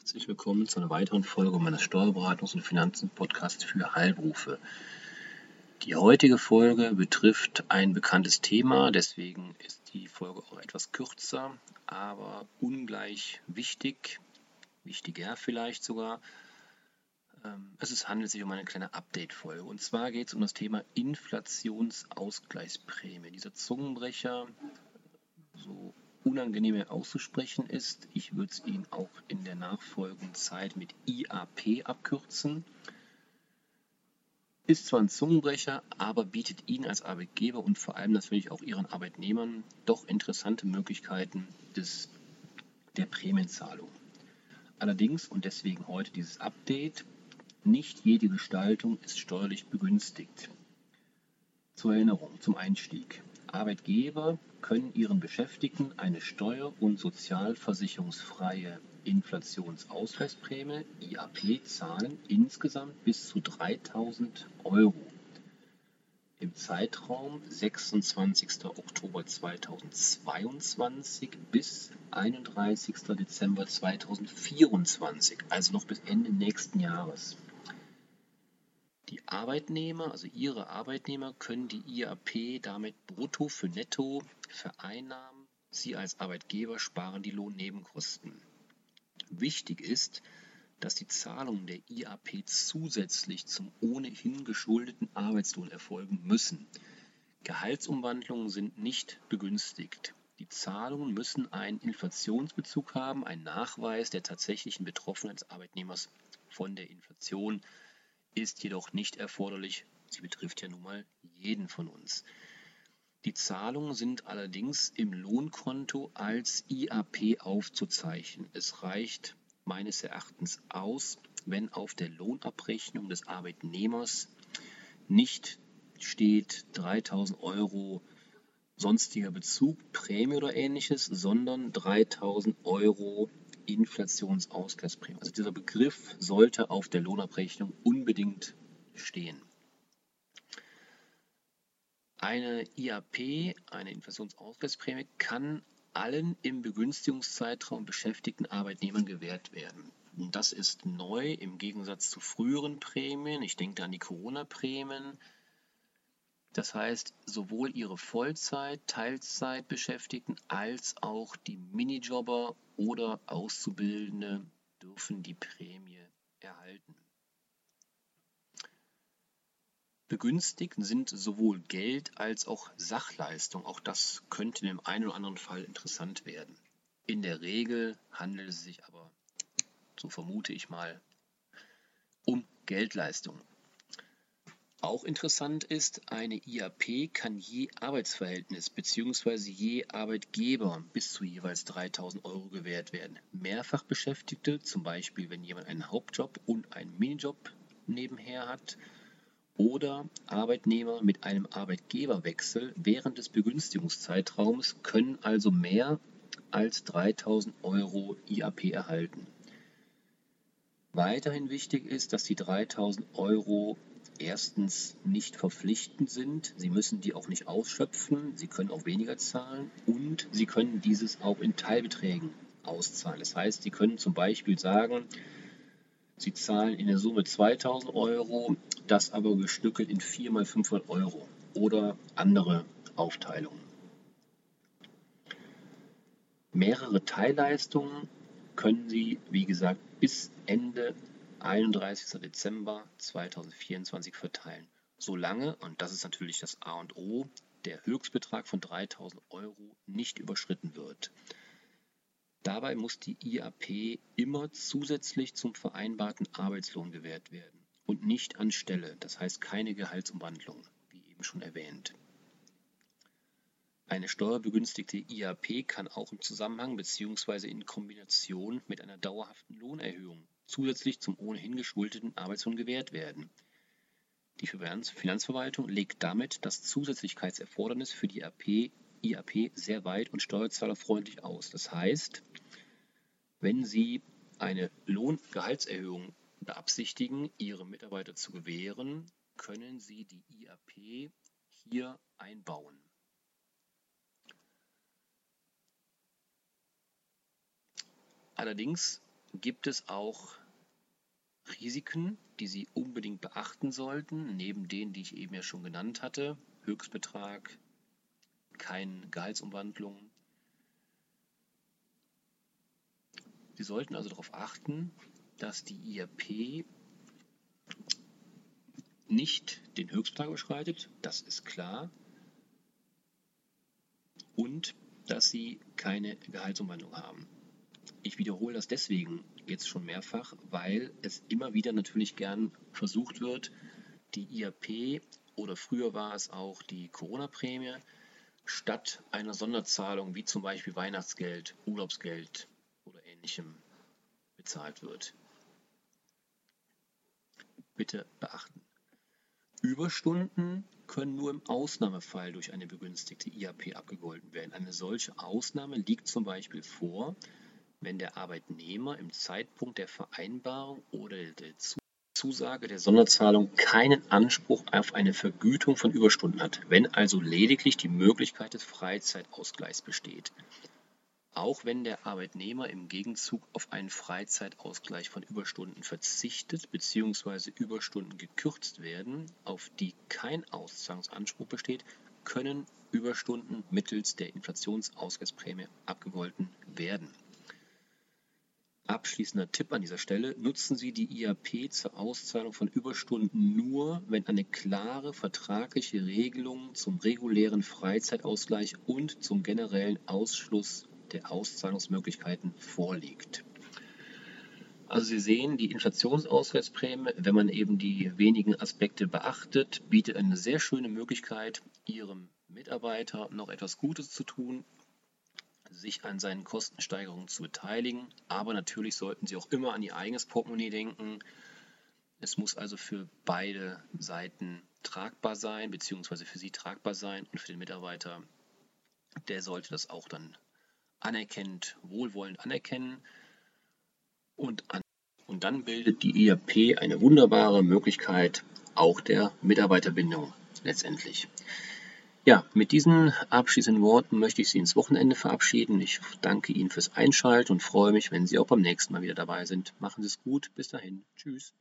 Herzlich willkommen zu einer weiteren Folge meines Steuerberatungs- und Finanzen-Podcasts für Heilberufe. Die heutige Folge betrifft ein bekanntes Thema, deswegen ist die Folge auch etwas kürzer, aber ungleich wichtig, wichtiger vielleicht sogar. Ähm, es handelt sich um eine kleine Update-Folge. Und zwar geht es um das Thema Inflationsausgleichsprämie. Dieser Zungenbrecher, so unangenehm auszusprechen ist. Ich würde es Ihnen auch in der nachfolgenden Zeit mit IAP abkürzen. Ist zwar ein Zungenbrecher, aber bietet Ihnen als Arbeitgeber und vor allem natürlich auch Ihren Arbeitnehmern doch interessante Möglichkeiten des, der Prämienzahlung. Allerdings, und deswegen heute dieses Update, nicht jede Gestaltung ist steuerlich begünstigt. Zur Erinnerung, zum Einstieg. Arbeitgeber können ihren Beschäftigten eine steuer- und sozialversicherungsfreie Inflationsausgleichsprämie (IAP) zahlen, insgesamt bis zu 3.000 Euro im Zeitraum 26. Oktober 2022 bis 31. Dezember 2024, also noch bis Ende nächsten Jahres. Die Arbeitnehmer, also Ihre Arbeitnehmer, können die IAP damit brutto für netto vereinnahmen. Sie als Arbeitgeber sparen die Lohnnebenkosten. Wichtig ist, dass die Zahlungen der IAP zusätzlich zum ohnehin geschuldeten Arbeitslohn erfolgen müssen. Gehaltsumwandlungen sind nicht begünstigt. Die Zahlungen müssen einen Inflationsbezug haben, einen Nachweis der tatsächlichen Betroffenheit des Arbeitnehmers von der Inflation ist jedoch nicht erforderlich, sie betrifft ja nun mal jeden von uns. Die Zahlungen sind allerdings im Lohnkonto als IAP aufzuzeichnen. Es reicht meines Erachtens aus, wenn auf der Lohnabrechnung des Arbeitnehmers nicht steht 3000 Euro sonstiger Bezug, Prämie oder ähnliches, sondern 3000 Euro Inflationsausgleichsprämie. Also dieser Begriff sollte auf der Lohnabrechnung unbedingt stehen. Eine IAP, eine Inflationsausgleichsprämie, kann allen im Begünstigungszeitraum beschäftigten Arbeitnehmern gewährt werden. Und das ist neu im Gegensatz zu früheren Prämien. Ich denke an die Corona-Prämien. Das heißt, sowohl ihre Vollzeit-, Teilzeitbeschäftigten als auch die Minijobber oder Auszubildende dürfen die Prämie erhalten. Begünstigt sind sowohl Geld als auch Sachleistung. Auch das könnte in dem einen oder anderen Fall interessant werden. In der Regel handelt es sich aber, so vermute ich mal, um Geldleistungen. Auch interessant ist, eine IAP kann je Arbeitsverhältnis bzw. je Arbeitgeber bis zu jeweils 3000 Euro gewährt werden. Mehrfachbeschäftigte, zum Beispiel wenn jemand einen Hauptjob und einen Minijob nebenher hat, oder Arbeitnehmer mit einem Arbeitgeberwechsel während des Begünstigungszeitraums können also mehr als 3000 Euro IAP erhalten. Weiterhin wichtig ist, dass die 3000 Euro erstens nicht verpflichtend sind. Sie müssen die auch nicht ausschöpfen. Sie können auch weniger zahlen und Sie können dieses auch in Teilbeträgen auszahlen. Das heißt, Sie können zum Beispiel sagen, Sie zahlen in der Summe 2000 Euro, das aber gestückelt in 4 mal 500 Euro oder andere Aufteilungen. Mehrere Teilleistungen können Sie, wie gesagt, bis Ende 31. Dezember 2024 verteilen. Solange, und das ist natürlich das A und O, der Höchstbetrag von 3000 Euro nicht überschritten wird. Dabei muss die IAP immer zusätzlich zum vereinbarten Arbeitslohn gewährt werden und nicht anstelle, das heißt keine Gehaltsumwandlung, wie eben schon erwähnt. Eine steuerbegünstigte IAP kann auch im Zusammenhang bzw. in Kombination mit einer dauerhaften Lohnerhöhung zusätzlich zum ohnehin geschuldeten Arbeitslohn gewährt werden. Die Finanzverwaltung legt damit das Zusätzlichkeitserfordernis für die AP, IAP sehr weit und steuerzahlerfreundlich aus. Das heißt, wenn Sie eine Lohngehaltserhöhung beabsichtigen, Ihre Mitarbeiter zu gewähren, können Sie die IAP hier einbauen. Allerdings gibt es auch Risiken, die Sie unbedingt beachten sollten, neben denen, die ich eben ja schon genannt hatte. Höchstbetrag, keine Gehaltsumwandlung. Sie sollten also darauf achten, dass die IAP nicht den Höchstbetrag überschreitet, das ist klar, und dass sie keine Gehaltsumwandlung haben. Ich wiederhole das deswegen jetzt schon mehrfach, weil es immer wieder natürlich gern versucht wird, die IAP oder früher war es auch die Corona-Prämie statt einer Sonderzahlung wie zum Beispiel Weihnachtsgeld, Urlaubsgeld oder ähnlichem bezahlt wird. Bitte beachten. Überstunden können nur im Ausnahmefall durch eine begünstigte IAP abgegolten werden. Eine solche Ausnahme liegt zum Beispiel vor, wenn der Arbeitnehmer im Zeitpunkt der Vereinbarung oder der Zusage der Sonderzahlung keinen Anspruch auf eine Vergütung von Überstunden hat, wenn also lediglich die Möglichkeit des Freizeitausgleichs besteht. Auch wenn der Arbeitnehmer im Gegenzug auf einen Freizeitausgleich von Überstunden verzichtet bzw. Überstunden gekürzt werden, auf die kein Auszahlungsanspruch besteht, können Überstunden mittels der Inflationsausgleichsprämie abgegolten werden. Abschließender Tipp an dieser Stelle: Nutzen Sie die IAP zur Auszahlung von Überstunden nur, wenn eine klare vertragliche Regelung zum regulären Freizeitausgleich und zum generellen Ausschluss der Auszahlungsmöglichkeiten vorliegt. Also Sie sehen, die Inflationsausgleichsprämie, wenn man eben die wenigen Aspekte beachtet, bietet eine sehr schöne Möglichkeit, Ihrem Mitarbeiter noch etwas Gutes zu tun, sich an seinen Kostensteigerungen zu beteiligen. Aber natürlich sollten Sie auch immer an Ihr eigenes Portemonnaie denken. Es muss also für beide Seiten tragbar sein, beziehungsweise für Sie tragbar sein und für den Mitarbeiter, der sollte das auch dann anerkennend, wohlwollend anerkennen und, an, und dann bildet die IAP eine wunderbare Möglichkeit auch der Mitarbeiterbindung letztendlich. Ja, mit diesen abschließenden Worten möchte ich Sie ins Wochenende verabschieden. Ich danke Ihnen fürs Einschalten und freue mich, wenn Sie auch beim nächsten Mal wieder dabei sind. Machen Sie es gut. Bis dahin. Tschüss.